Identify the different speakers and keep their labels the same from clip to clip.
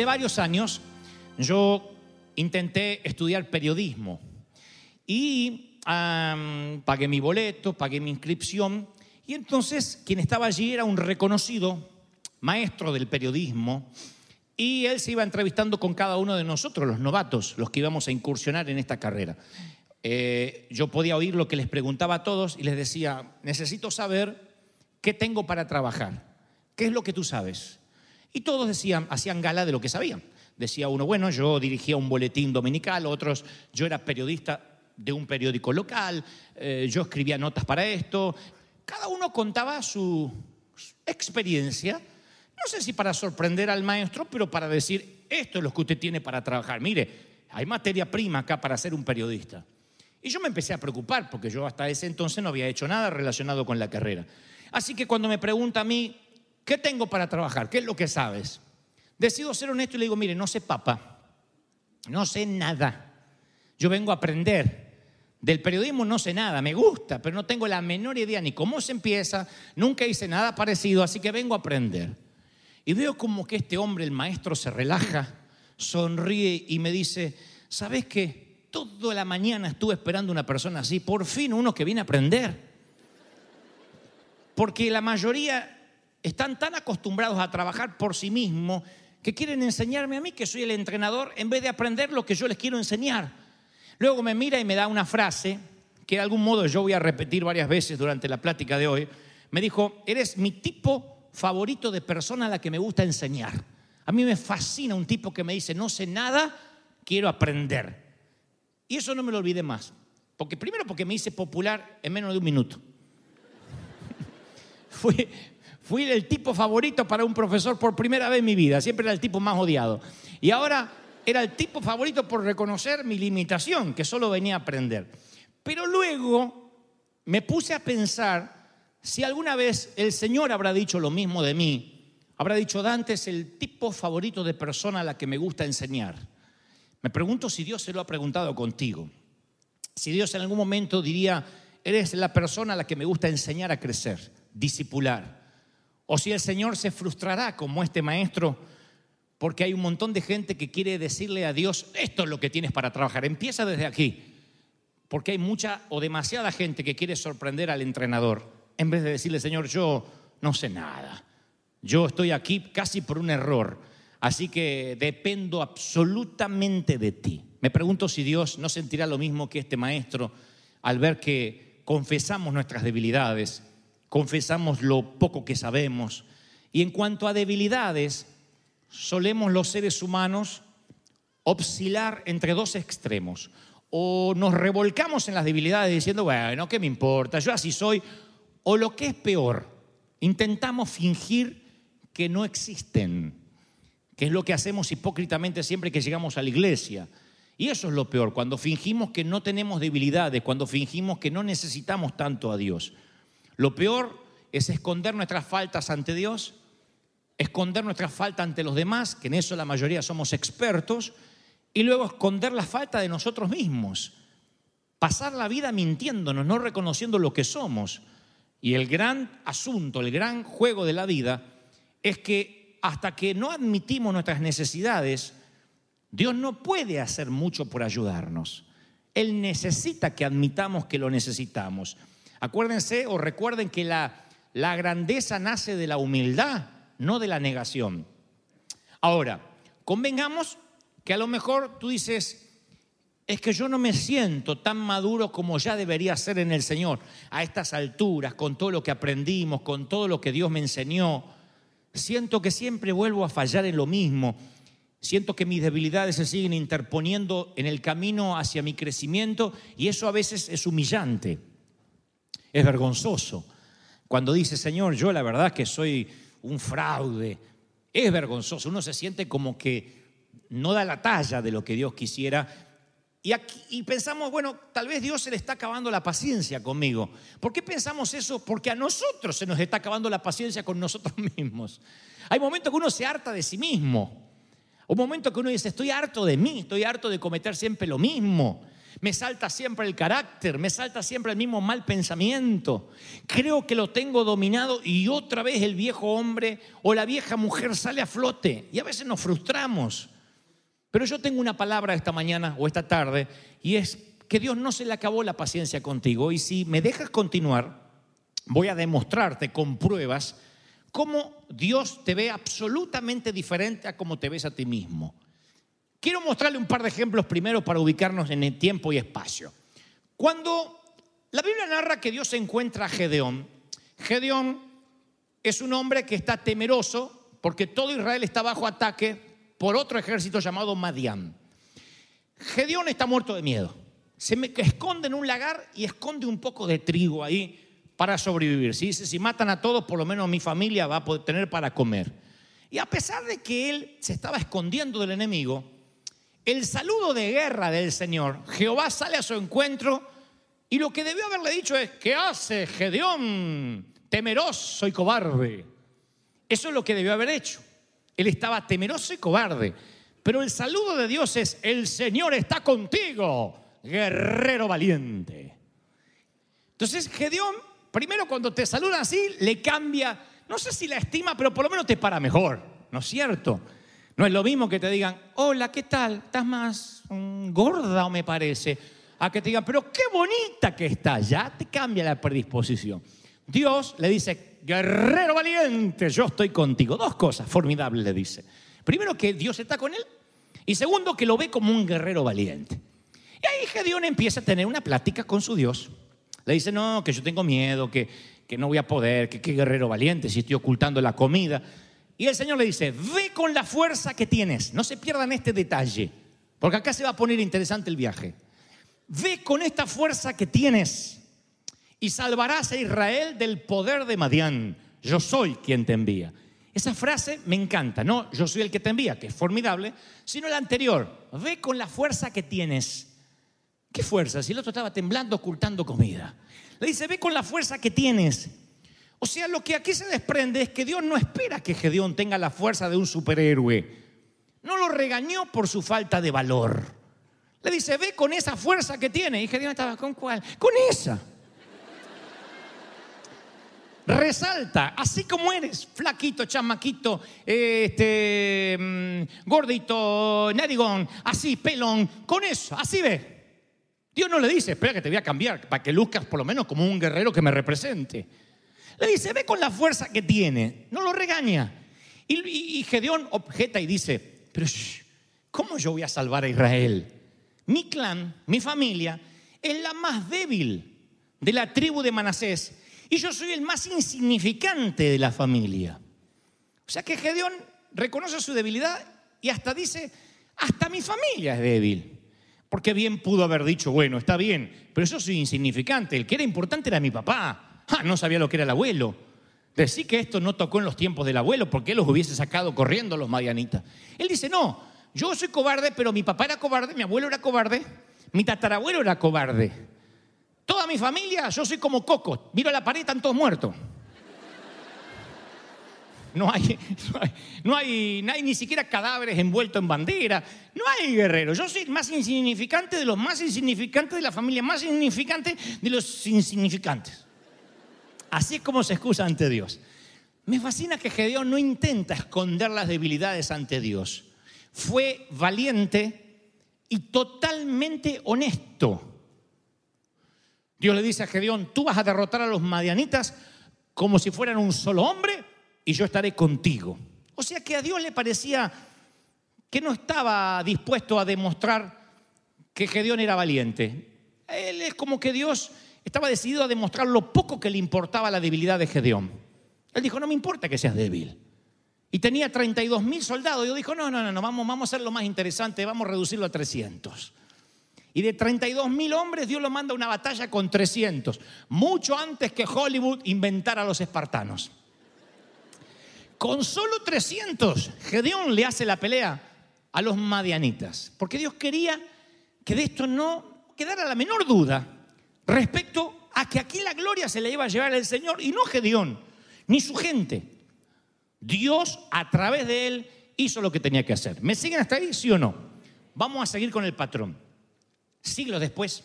Speaker 1: Hace varios años yo intenté estudiar periodismo y pagué mi boleto, pagué mi inscripción y entonces quien estaba allí era un reconocido maestro del periodismo y él se iba entrevistando con cada uno de nosotros, los novatos, los que íbamos a incursionar en esta carrera. Eh, yo podía oír lo que les preguntaba a todos y les decía, necesito saber qué tengo para trabajar, qué es lo que tú sabes. Y todos decían, hacían gala de lo que sabían. Decía uno, bueno, yo dirigía un boletín dominical, otros, yo era periodista de un periódico local, eh, yo escribía notas para esto. Cada uno contaba su experiencia, no sé si para sorprender al maestro, pero para decir, esto es lo que usted tiene para trabajar. Mire, hay materia prima acá para ser un periodista. Y yo me empecé a preocupar, porque yo hasta ese entonces no había hecho nada relacionado con la carrera. Así que cuando me pregunta a mí, ¿qué tengo para trabajar? ¿Qué es lo que sabes? Decido ser honesto y le digo, mire, no sé papa, no sé nada. Yo vengo a aprender. Del periodismo no sé nada, me gusta, pero no tengo la menor idea ni cómo se empieza, nunca hice nada parecido, así que vengo a aprender. Y veo como que este hombre, el maestro, se relaja, sonríe y me dice, ¿sabes qué? Toda la mañana estuve esperando una persona así, por fin uno que viene a aprender. Porque la mayoría están tan acostumbrados a trabajar por sí mismos que quieren enseñarme a mí que soy el entrenador en vez de aprender lo que yo les quiero enseñar. Luego me mira y me da una frase que de algún modo yo voy a repetir varias veces durante la plática de hoy. Me dijo, eres mi tipo favorito de persona a la que me gusta enseñar. A mí me fascina un tipo que me dice, no sé nada, quiero aprender. Y eso no me lo olvidé más. Porque primero porque me hice popular en menos de un minuto. fui, fui el tipo favorito para un profesor por primera vez en mi vida. Siempre era el tipo más odiado. Y ahora era el tipo favorito por reconocer mi limitación, que solo venía a aprender. Pero luego me puse a pensar si alguna vez el Señor habrá dicho lo mismo de mí. Habrá dicho, Dante es el tipo favorito de persona a la que me gusta enseñar. Me pregunto si Dios se lo ha preguntado contigo. Si Dios en algún momento diría, eres la persona a la que me gusta enseñar a crecer, disipular. O si el Señor se frustrará como este maestro porque hay un montón de gente que quiere decirle a Dios, esto es lo que tienes para trabajar, empieza desde aquí. Porque hay mucha o demasiada gente que quiere sorprender al entrenador, en vez de decirle, Señor, yo no sé nada. Yo estoy aquí casi por un error, así que dependo absolutamente de ti. Me pregunto si Dios no sentirá lo mismo que este maestro al ver que confesamos nuestras debilidades, confesamos lo poco que sabemos. Y en cuanto a debilidades, solemos los seres humanos oscilar entre dos extremos. O nos revolcamos en las debilidades diciendo, bueno, ¿qué me importa? Yo así soy. O lo que es peor, intentamos fingir que no existen, que es lo que hacemos hipócritamente siempre que llegamos a la iglesia. Y eso es lo peor, cuando fingimos que no tenemos debilidades, cuando fingimos que no necesitamos tanto a Dios. Lo peor es esconder nuestras faltas ante Dios, esconder nuestras faltas ante los demás, que en eso la mayoría somos expertos, y luego esconder la falta de nosotros mismos. Pasar la vida mintiéndonos, no reconociendo lo que somos. Y el gran asunto, el gran juego de la vida es que hasta que no admitimos nuestras necesidades, Dios no puede hacer mucho por ayudarnos. Él necesita que admitamos que lo necesitamos. Acuérdense o recuerden que la, la grandeza nace de la humildad, no de la negación. Ahora, convengamos que a lo mejor tú dices, es que yo no me siento tan maduro como ya debería ser en el Señor, a estas alturas, con todo lo que aprendimos, con todo lo que Dios me enseñó. Siento que siempre vuelvo a fallar en lo mismo. Siento que mis debilidades se siguen interponiendo en el camino hacia mi crecimiento y eso a veces es humillante, es vergonzoso. Cuando dice, Señor, yo la verdad que soy un fraude, es vergonzoso. Uno se siente como que no da la talla de lo que Dios quisiera. Y, pensamos, bueno, tal vez Dios se le está acabando la paciencia conmigo. ¿Por qué pensamos eso? Porque a nosotros se nos está acabando la paciencia con nosotros mismos. Hay momentos que uno se harta de sí mismo. Un momento que uno dice, estoy harto de mí, estoy harto de cometer siempre lo mismo. Me salta siempre el carácter, me salta siempre el mismo mal pensamiento. Creo que lo tengo dominado y otra vez el viejo hombre o la vieja mujer sale a flote. Y a veces nos frustramos. Pero yo tengo una palabra esta mañana o esta tarde y es que Dios no se le acabó la paciencia contigo y si me dejas continuar, voy a demostrarte con pruebas cómo Dios te ve absolutamente diferente a cómo te ves a ti mismo. Quiero mostrarle un par de ejemplos primero para ubicarnos en el tiempo y espacio. Cuando la Biblia narra que Dios se encuentra a Gedeón, Gedeón es un hombre que está temeroso porque todo Israel está bajo ataque por otro ejército llamado Madián. Gedeón está muerto de miedo. Se me esconde en un lagar y esconde un poco de trigo ahí para sobrevivir. Si si matan a todos, por lo menos mi familia va a poder tener para comer. Y a pesar de que él se estaba escondiendo del enemigo, el saludo de guerra del Señor, Jehová sale a su encuentro y lo que debió haberle dicho es, ¿qué hace Gedeón? Temeroso y cobarde. Eso es lo que debió haber hecho. Él estaba temeroso y cobarde. Pero el saludo de Dios es, el Señor está contigo, guerrero valiente. Entonces Gedeón, primero cuando te saluda así, le cambia, no sé si la estima, pero por lo menos te para mejor, ¿no es cierto? No es lo mismo que te digan, hola, ¿qué tal? ¿Estás más gorda o me parece? A que te digan, pero qué bonita que estás, ya te cambia la predisposición. Dios le dice, guerrero valiente, yo estoy contigo. Dos cosas formidables le dice. Primero que Dios está con él y segundo que lo ve como un guerrero valiente. Y ahí Gedeón empieza a tener una plática con su Dios. Le dice, no, que yo tengo miedo, que, que no voy a poder, que qué guerrero valiente si estoy ocultando la comida. Y el Señor le dice, ve con la fuerza que tienes. No se pierdan este detalle, porque acá se va a poner interesante el viaje. Ve con esta fuerza que tienes y salvarás a Israel del poder de Madián. Yo soy quien te envía. Esa frase me encanta, no yo soy el que te envía, que es formidable, sino la anterior, ve con la fuerza que tienes. ¿Qué fuerza? Si el otro estaba temblando ocultando comida. Le dice, ve con la fuerza que tienes. O sea, lo que aquí se desprende es que Dios no espera que Gedeón tenga la fuerza de un superhéroe. No lo regañó por su falta de valor. Le dice, ve con esa fuerza que tiene. Y Gedeón estaba, ¿con cuál? Con esa resalta, así como eres, flaquito, chamaquito, este, mm, gordito, narigón, así, pelón, con eso, así ve. Dios no le dice, espera que te voy a cambiar, para que luzcas por lo menos como un guerrero que me represente. Le dice, ve con la fuerza que tiene, no lo regaña. Y, Gedeón objeta y dice, pero ¿cómo yo voy a salvar a Israel? Mi clan, mi familia, es la más débil de la tribu de Manasés y yo soy el más insignificante de la familia. O sea que Gedeón reconoce su debilidad y hasta dice, hasta mi familia es débil. Porque bien pudo haber dicho, bueno, está bien, pero yo soy insignificante. El que era importante era mi papá. Ah, no sabía lo que era el abuelo. Decir que esto no tocó en los tiempos del abuelo porque él los hubiese sacado corriendo los madianitas. Él dice, no, yo soy cobarde, pero mi papá era cobarde, mi abuelo era cobarde, mi tatarabuelo era cobarde. Toda mi familia, yo soy como Coco. Miro la pared, están todos muertos. No hay, no hay, no hay, ni siquiera cadáveres envueltos en bandera. No hay guerreros. Yo soy más insignificante de los más insignificantes de la familia, más insignificante de los insignificantes. Así es como se excusa ante Dios. Me fascina que Gedeón no intenta esconder las debilidades ante Dios. Fue valiente y totalmente honesto. Dios le dice a Gedeón, tú vas a derrotar a los madianitas como si fueran un solo hombre y yo estaré contigo. O sea que a Dios le parecía que no estaba dispuesto a demostrar que Gedeón era valiente. Él es como que Dios estaba decidido a demostrar lo poco que le importaba la debilidad de Gedeón. Él dijo, no me importa que seas débil. Y tenía 32 mil soldados. Y yo dijo, no, no, no, no vamos, vamos a hacer lo más interesante, vamos a reducirlo a 300. Y de 32 mil hombres, Dios lo manda a una batalla con 300, mucho antes que Hollywood inventara a los espartanos. Con solo 300, Gedeón le hace la pelea a los madianitas, porque Dios quería que de esto no quedara la menor duda respecto a que aquí la gloria se le iba a llevar al Señor y no Gedeón, ni su gente. Dios a través de él hizo lo que tenía que hacer. ¿Me siguen hasta ahí, sí o no? Vamos a seguir con el patrón. Siglos después,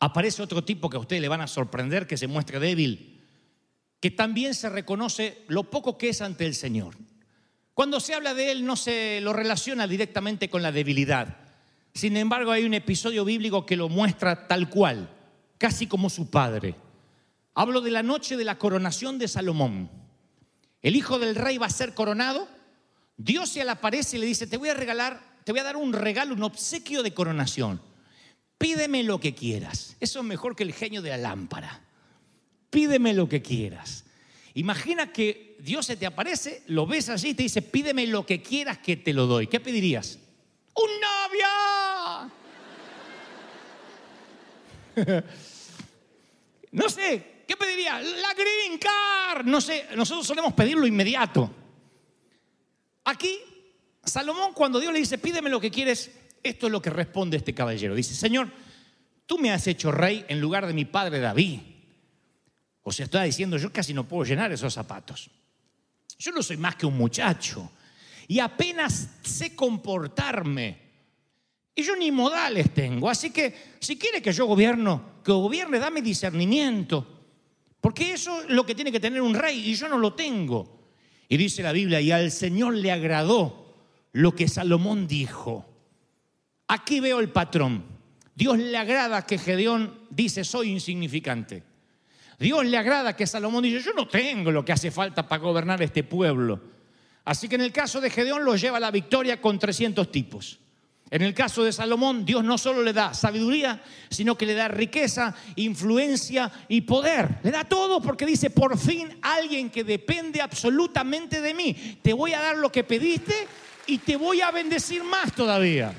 Speaker 1: aparece otro tipo que a ustedes le van a sorprender, que se muestra débil, que también se reconoce lo poco que es ante el Señor. Cuando se habla de él no se lo relaciona directamente con la debilidad. Sin embargo, hay un episodio bíblico que lo muestra tal cual, casi como su padre. Hablo de la noche de la coronación de Salomón. El hijo del rey va a ser coronado. Dios se le aparece y le dice, te voy a regalar, te voy a dar un regalo, un obsequio de coronación. Pídeme lo que quieras. Eso es mejor que el genio de la lámpara. Pídeme lo que quieras. Imagina que Dios se te aparece, lo ves allí y te dice, pídeme lo que quieras que te lo doy. ¿Qué pedirías? ¡Un novio! no sé, ¿qué pedirías? La green card. No sé, nosotros solemos pedirlo inmediato. Aquí, Salomón cuando Dios le dice, pídeme lo que quieres, esto es lo que responde este caballero. Dice, Señor, tú me has hecho rey en lugar de mi padre David. O sea, está diciendo, yo casi no puedo llenar esos zapatos. Yo no soy más que un muchacho y apenas sé comportarme. Yo ni modales tengo. Así que si quiere que yo gobierno, que gobierne, dame discernimiento. Porque eso es lo que tiene que tener un rey y yo no lo tengo. Y dice la Biblia, y al Señor le agradó lo que Salomón dijo. Aquí veo el patrón. Dios le agrada que Gedeón dice, soy insignificante. Dios le agrada que Salomón dice, yo no tengo lo que hace falta para gobernar este pueblo. Así que en el caso de Gedeón lo lleva a la victoria con 300 tipos. En el caso de Salomón, Dios no solo le da sabiduría, sino que le da riqueza, influencia y poder. Le da todo porque dice, por fin alguien que depende absolutamente de mí. Te voy a dar lo que pediste y te voy a bendecir más todavía.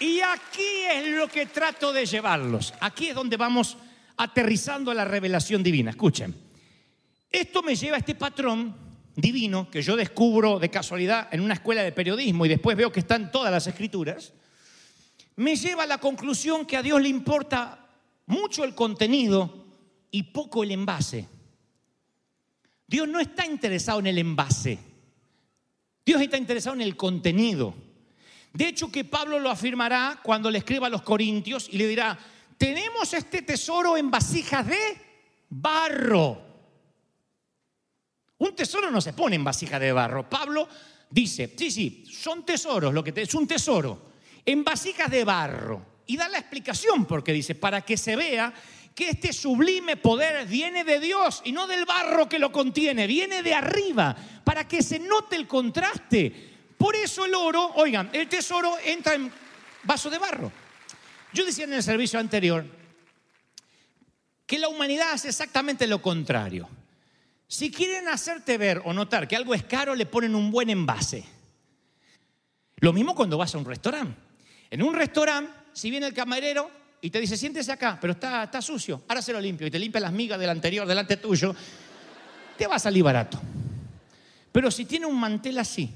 Speaker 1: Y aquí es lo que trato de llevarlos. Aquí es donde vamos aterrizando a la revelación divina. Escuchen, esto me lleva a este patrón divino que yo descubro de casualidad en una escuela de periodismo y después veo que están todas las escrituras. Me lleva a la conclusión que a Dios le importa mucho el contenido y poco el envase. Dios no está interesado en el envase. Dios está interesado en el contenido. De hecho que Pablo lo afirmará cuando le escriba a los Corintios y le dirá, tenemos este tesoro en vasijas de barro. Un tesoro no se pone en vasija de barro. Pablo dice, sí, sí, son tesoros, lo que es un tesoro, en vasijas de barro. Y da la explicación porque dice, para que se vea que este sublime poder viene de Dios y no del barro que lo contiene, viene de arriba, para que se note el contraste. Por eso el oro, oigan, el tesoro entra en vaso de barro. Yo decía en el servicio anterior que la humanidad hace exactamente lo contrario. Si quieren hacerte ver o notar que algo es caro, le ponen un buen envase. Lo mismo cuando vas a un restaurante. En un restaurante, si viene el camarero y te dice, siéntese acá, pero está, está sucio, ahora se lo limpio y te limpia las migas del anterior delante tuyo, te va a salir barato. Pero si tiene un mantel así,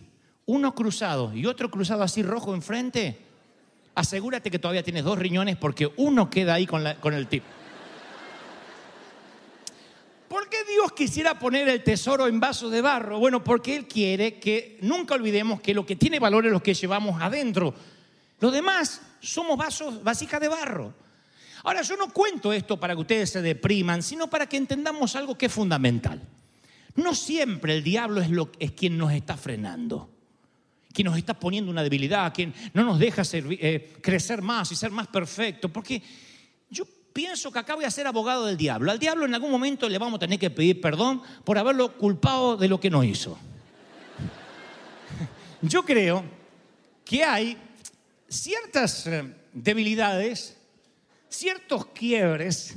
Speaker 1: uno cruzado y otro cruzado así rojo enfrente, asegúrate que todavía tienes dos riñones porque uno queda ahí con, con el tip. ¿Por qué Dios quisiera poner el tesoro en vaso de barro? Bueno, porque Él quiere que nunca olvidemos que lo que tiene valor es lo que llevamos adentro. Lo demás somos vasos, vasijas de barro. Ahora, yo no cuento esto para que ustedes se depriman, sino para que entendamos algo que es fundamental. No siempre el diablo es, quien nos está frenando. quien nos está poniendo una debilidad, quien no nos deja eh, crecer más y ser más perfecto. Porque pienso que acá voy a ser abogado del diablo. Al diablo en algún momento le vamos a tener que pedir perdón por haberlo culpado de lo que no hizo. Yo creo que hay ciertas eh, debilidades, ciertos quiebres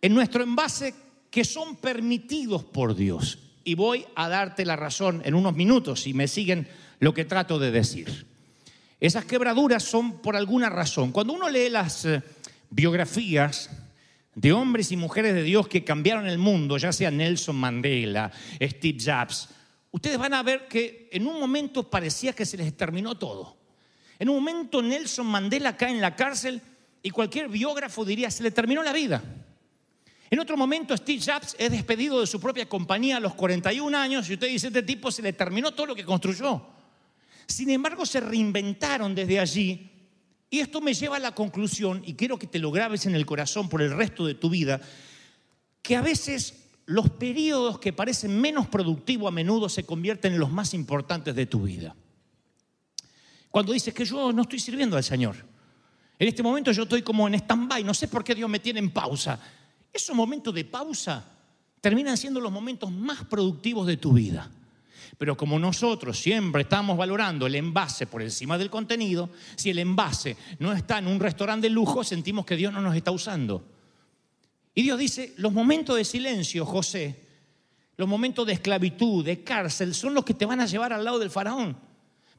Speaker 1: en nuestro envase que son permitidos por Dios. Y voy a darte la razón en unos minutos si me siguen lo que trato de decir. Esas quebraduras son por alguna razón. Cuando uno lee las eh, biografías de hombres y mujeres de Dios que cambiaron el mundo, ya sea Nelson Mandela, Steve Jobs, ustedes van a ver que en un momento parecía que se les terminó todo. En un momento Nelson Mandela cae en la cárcel y cualquier biógrafo diría, se le terminó la vida. En otro momento Steve Jobs es despedido de su propia compañía a los 41 años y usted dice, este tipo se le terminó todo lo que construyó. Sin embargo, se reinventaron desde allí y esto me lleva a la conclusión, y quiero que te lo grabes en el corazón por el resto de tu vida, que a veces los periodos que parecen menos productivos a menudo se convierten en los más importantes de tu vida. Cuando dices que yo no estoy sirviendo al Señor, en este momento yo estoy como en stand-by, no sé por qué Dios me tiene en pausa. Esos momentos de pausa terminan siendo los momentos más productivos de tu vida. Pero como nosotros siempre estamos valorando el envase por encima del contenido, si el envase no está en un restaurante de lujo, sentimos que Dios no nos está usando. Y Dios dice, los momentos de silencio, José, los momentos de esclavitud, de cárcel, son los que te van a llevar al lado del faraón.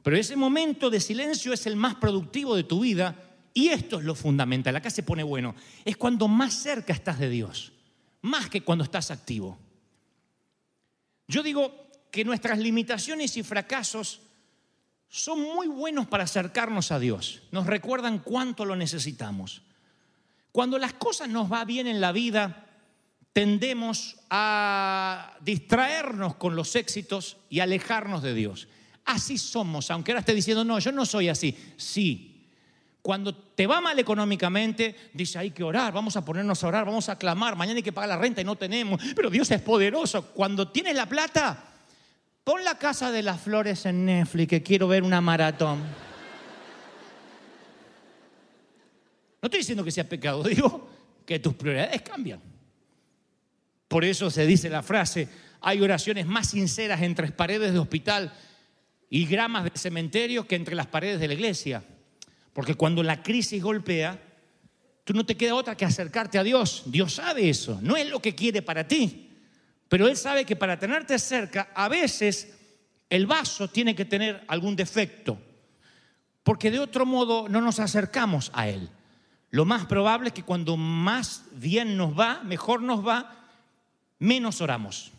Speaker 1: Pero ese momento de silencio es el más productivo de tu vida y esto es lo fundamental. Acá se pone bueno. Es cuando más cerca estás de Dios, más que cuando estás activo. Yo digo que nuestras limitaciones y fracasos son muy buenos para acercarnos a Dios. Nos recuerdan cuánto lo necesitamos. Cuando las cosas nos va bien en la vida, tendemos a distraernos con los éxitos y alejarnos de Dios. Así somos, aunque ahora esté diciendo, no, yo no soy así. Sí. Cuando te va mal económicamente, dice, hay que orar, vamos a ponernos a orar, vamos a clamar, mañana hay que pagar la renta y no tenemos, pero Dios es poderoso. Cuando tienes la plata, pon la casa de las flores en Netflix, que quiero ver una maratón. No estoy diciendo que sea pecado, digo que tus prioridades cambian. Por eso se dice la frase, hay oraciones más sinceras entre paredes de hospital y gramas de cementerio que entre las paredes de la iglesia. Porque cuando la crisis golpea, tú no te queda otra que acercarte a Dios. Dios sabe eso, no es lo que quiere para ti. Pero Él sabe que para tenerte cerca, a veces el vaso tiene que tener algún defecto. Porque de otro modo no nos acercamos a Él. Lo más probable es que cuando más bien nos va, mejor nos va, menos oramos.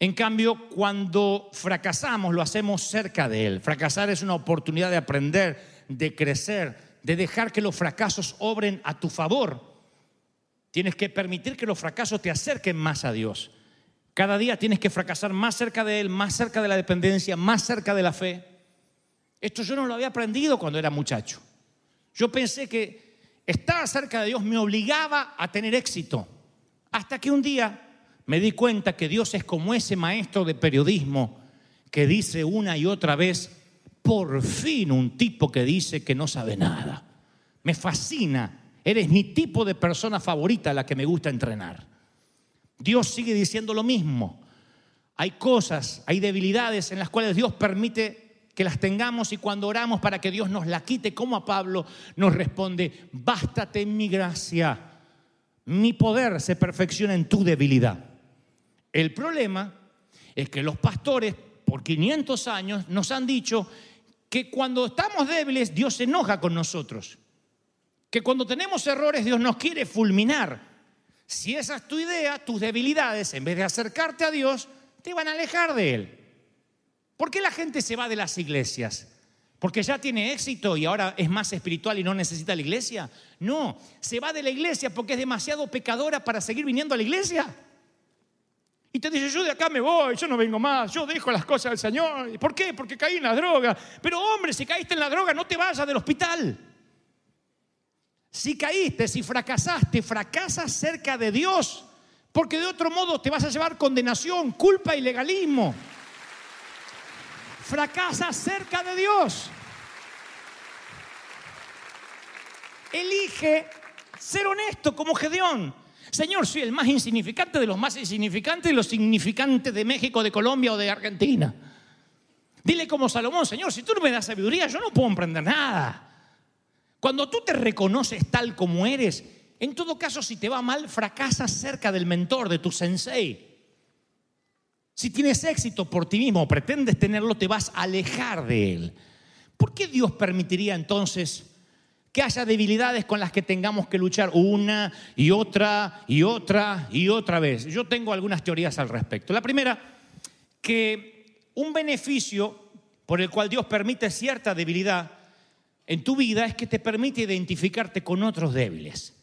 Speaker 1: En cambio, cuando fracasamos, lo hacemos cerca de Él. Fracasar es una oportunidad de aprender, de crecer, de dejar que los fracasos obren a tu favor. Tienes que permitir que los fracasos te acerquen más a Dios. Cada día tienes que fracasar más cerca de Él, más cerca de la dependencia, más cerca de la fe. Esto yo no lo había aprendido cuando era muchacho. Yo pensé que estar cerca de Dios me obligaba a tener éxito. Hasta que un día me di cuenta que Dios es como ese maestro de periodismo que dice una y otra vez, por fin un tipo que dice que no sabe nada. Me fascina. Eres mi tipo de persona favorita la que me gusta entrenar. Dios sigue diciendo lo mismo. Hay cosas, hay debilidades en las cuales Dios permite que las tengamos y cuando oramos para que Dios nos la quite, como a Pablo nos responde, bástate mi gracia, mi poder se perfecciona en tu debilidad. El problema es que los pastores por 500 años nos han dicho que cuando estamos débiles Dios se enoja con nosotros, que cuando tenemos errores Dios nos quiere fulminar. Si esa es tu idea, tus debilidades, en vez de acercarte a Dios, te van a alejar de Él. ¿Por qué la gente se va de las iglesias? ¿Porque ya tiene éxito y ahora es más espiritual y no necesita la iglesia? No, se va de la iglesia porque es demasiado pecadora para seguir viniendo a la iglesia. Y te dice, yo de acá me voy, yo no vengo más, yo dejo las cosas del Señor. ¿Por qué? Porque caí en la droga. Pero hombre, si caíste en la droga, no te vayas del hospital. Si caíste, si fracasaste, fracasas cerca de Dios. Porque de otro modo te vas a llevar condenación, culpa y legalismo. fracasa cerca de Dios. Elige ser honesto como Gedeón. Señor, soy el más insignificante de los más insignificantes y los significantes de México, de Colombia o de Argentina. Dile como Salomón, Señor, si tú no me das sabiduría, yo no puedo emprender nada. Cuando tú te reconoces tal como eres, en todo caso, si te va mal, fracasas cerca del mentor, de tu sensei. Si tienes éxito por ti mismo o pretendes tenerlo, te vas a alejar de él. ¿Por qué Dios permitiría entonces que haya debilidades con las que tengamos que luchar una y otra y otra y otra vez? Yo tengo algunas teorías al respecto. La primera, que un beneficio por el cual Dios permite cierta debilidad en tu vida es que te permite identificarte con otros débiles.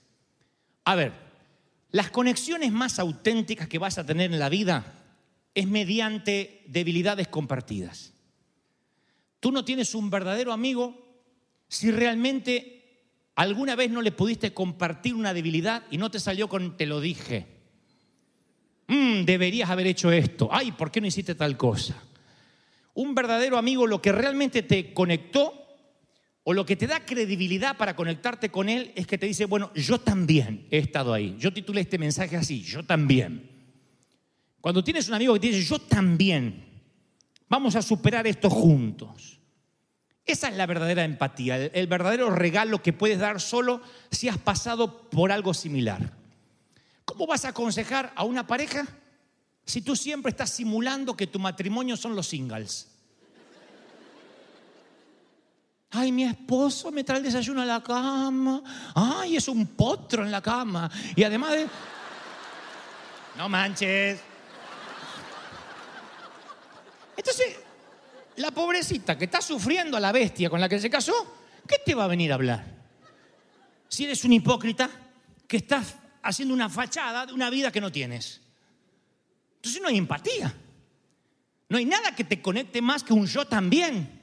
Speaker 1: A ver, las conexiones más auténticas que vas a tener en la vida es mediante debilidades compartidas. Tú no tienes un verdadero amigo si realmente alguna vez no le pudiste compartir una debilidad y no te salió con te lo dije. Mm, deberías haber hecho esto. Ay, ¿por qué no hiciste tal cosa? Un verdadero amigo lo que realmente te conectó o lo que te da credibilidad para conectarte con él es que te dice, bueno, yo también he estado ahí. Yo titulé este mensaje así, yo también. Cuando tienes un amigo que te dice, yo también, vamos a superar esto juntos. Esa es la verdadera empatía, el, el verdadero regalo que puedes dar solo si has pasado por algo similar. ¿Cómo vas a aconsejar a una pareja si tú siempre estás simulando que tu matrimonio son los singles? Ay, mi esposo me trae el desayuno a la cama. Ay, es un potro en la cama. Y además de... No manches. Entonces, la pobrecita que está sufriendo a la bestia con la que se casó, ¿qué te va a venir a hablar? Si eres un hipócrita que estás haciendo una fachada de una vida que no tienes. Entonces no hay empatía. No hay nada que te conecte más que un yo también.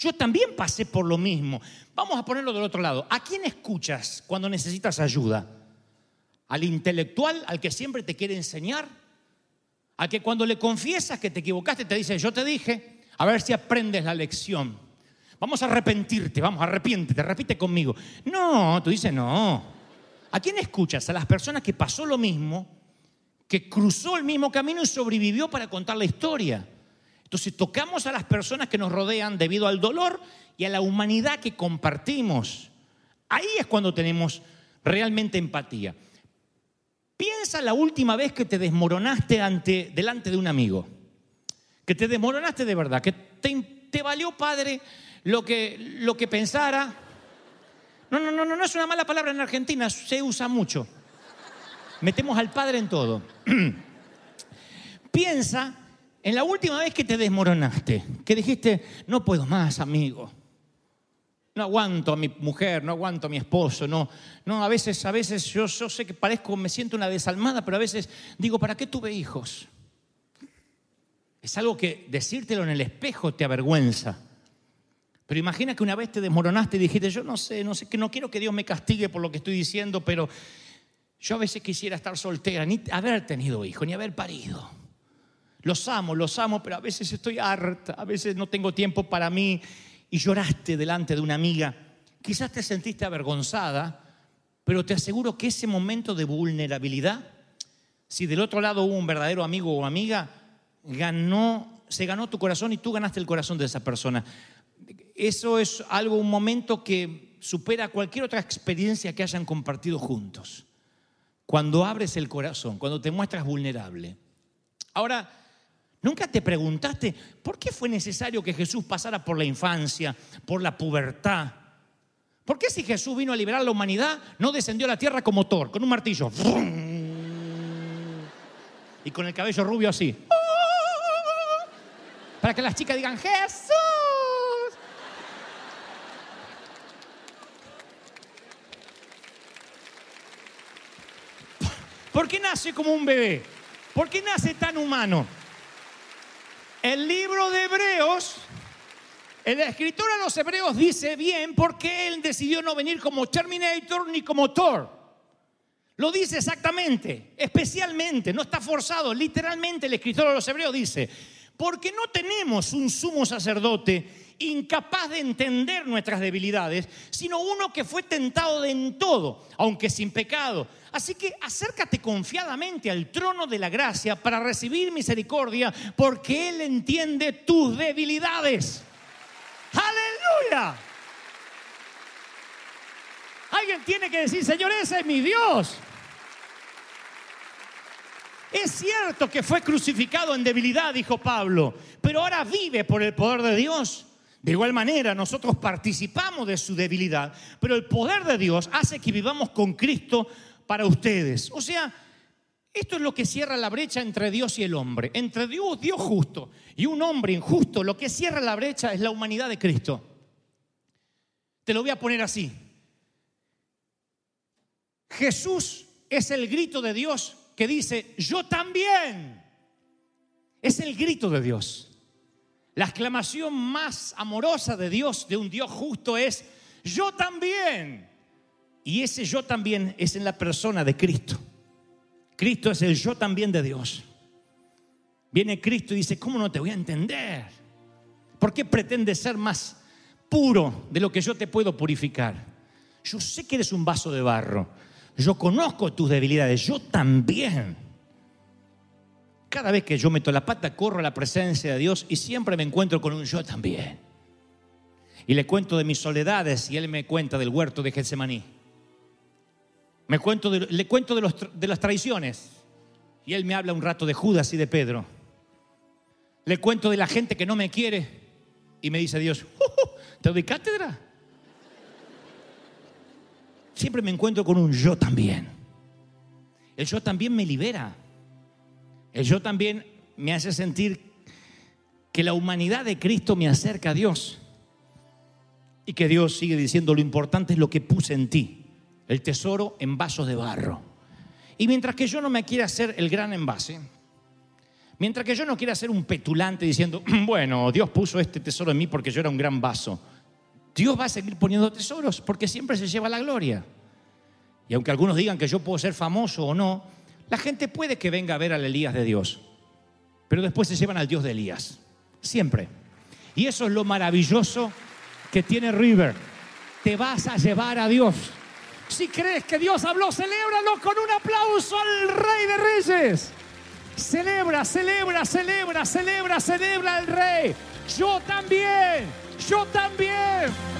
Speaker 1: Yo también pasé por lo mismo. Vamos a ponerlo del otro lado. ¿A quién escuchas cuando necesitas ayuda? ¿Al intelectual, al que siempre te quiere enseñar? ¿Al que cuando le confiesas que te equivocaste te dice, yo te dije, a ver si aprendes la lección? Vamos a arrepentirte, vamos, arrepiéntete, repite conmigo. No, tú dices no. ¿A quién escuchas? A las personas que pasó lo mismo, que cruzó el mismo camino y sobrevivió para contar la historia. Entonces tocamos a las personas que nos rodean debido al dolor y a la humanidad que compartimos. Ahí es cuando tenemos realmente empatía. Piensa la última vez que te desmoronaste ante, delante de un amigo. Que te desmoronaste de verdad, que te, valió, padre, lo que, lo que pensara. No, no, no, no, no es una mala palabra en Argentina, se usa mucho. Metemos al padre en todo. Piensa en la última vez que te desmoronaste, que dijiste, no puedo más, amigo. No aguanto a mi mujer, no aguanto a mi esposo, no, no, a veces, a veces yo, sé que parezco, me siento una desalmada, pero a veces digo, ¿para qué tuve hijos? Es algo que decírtelo en el espejo te avergüenza. Pero imagina que una vez te desmoronaste y dijiste, yo no sé, no sé, que no quiero que Dios me castigue por lo que estoy diciendo, pero yo a veces quisiera estar soltera, ni haber tenido hijos, ni haber parido. Los amo, los amo, pero a veces estoy harta, a veces no tengo tiempo para mí y lloraste delante de una amiga. Quizás te sentiste avergonzada, pero te aseguro que ese momento de vulnerabilidad, si del otro lado hubo un verdadero amigo o amiga, ganó, se ganó tu corazón y tú ganaste el corazón de esa persona. Eso es algo, un momento que supera cualquier otra experiencia que hayan compartido juntos. Cuando abres el corazón, cuando te muestras vulnerable. Ahora, ¿Nunca te preguntaste por qué fue necesario que Jesús pasara por la infancia, por la pubertad? ¿Por qué si Jesús vino a liberar a la humanidad, no descendió a la tierra como Thor, con un martillo? Y con el cabello rubio así. Para que las chicas digan, Jesús. ¿Por qué nace como un bebé? ¿Por qué nace tan humano? El libro de Hebreos, el escritor a los Hebreos dice bien porque él decidió no venir como Terminator ni como Thor. Lo dice exactamente, especialmente, no está forzado, literalmente el escritor a los Hebreos dice, Porque no tenemos un sumo sacerdote incapaz de entender nuestras debilidades, sino uno que fue tentado en todo, aunque sin pecado. Así que acércate confiadamente al trono de la gracia para recibir misericordia, porque Él entiende tus debilidades. Aleluya. Alguien tiene que decir, Señor, ese es mi Dios. Es cierto que fue crucificado en debilidad, dijo Pablo, pero ahora vive por el poder de Dios. De igual manera, nosotros participamos de su debilidad, pero el poder de Dios hace que vivamos con Cristo para ustedes. O sea, esto es lo que cierra la brecha entre Dios y el hombre. Entre Dios, Dios justo, y un hombre injusto, lo que cierra la brecha es la humanidad de Cristo. Te lo voy a poner así. Jesús es el grito de Dios que dice, yo también. Es el grito de Dios. La exclamación más amorosa de Dios, de un Dios justo, es, yo también. Y ese yo también es en la persona de Cristo. Cristo es el yo también de Dios. Viene Cristo y dice, ¿cómo no te voy a entender? ¿Por qué pretendes ser más puro de lo que yo te puedo purificar? Yo sé que eres un vaso de barro. Yo conozco tus debilidades, yo también. Cada vez que yo meto la pata, corro a la presencia de Dios y siempre me encuentro con un yo también. Y le cuento de mis soledades y Él me cuenta del huerto de Getsemaní. Me cuento de- le cuento de, los de las traiciones y Él me habla un rato de Judas y de Pedro. Le cuento de la gente que no me quiere y me dice Dios, "Uh, ¿te doy cátedra? siempre me encuentro con un yo también. El yo también me libera. El yo también me hace sentir que la humanidad de Cristo me acerca a Dios. Y que Dios sigue diciendo, lo importante es lo que puse en ti, el tesoro en vasos de barro. Y mientras que yo no me quiera hacer el gran envase, mientras que yo no quiera ser un petulante diciendo, bueno, Dios puso este tesoro en mí porque yo era un gran vaso, Dios va a seguir poniendo tesoros porque siempre se lleva la gloria. Y aunque algunos digan que yo puedo ser famoso o no, la gente puede que venga a ver al Elías de Dios, pero después se llevan al Dios de Elías, siempre. Y eso es lo maravilloso que tiene River. Te vas a llevar a Dios. Si crees que Dios habló, celébralo con un aplauso al Rey de Reyes. Celebra, celebra, celebra, celebra, celebra al Rey. Yo también, yo también.